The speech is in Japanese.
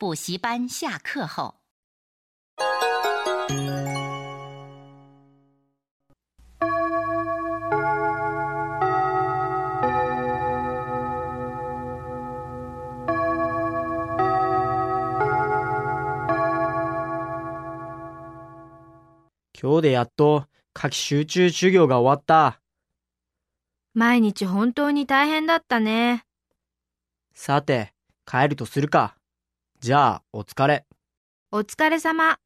补习班下课后。今日でやっと夏季集中授業が終わった。毎日本当に大変だったね。さて、帰るとするか。じゃあ、お疲れ。お疲れ様。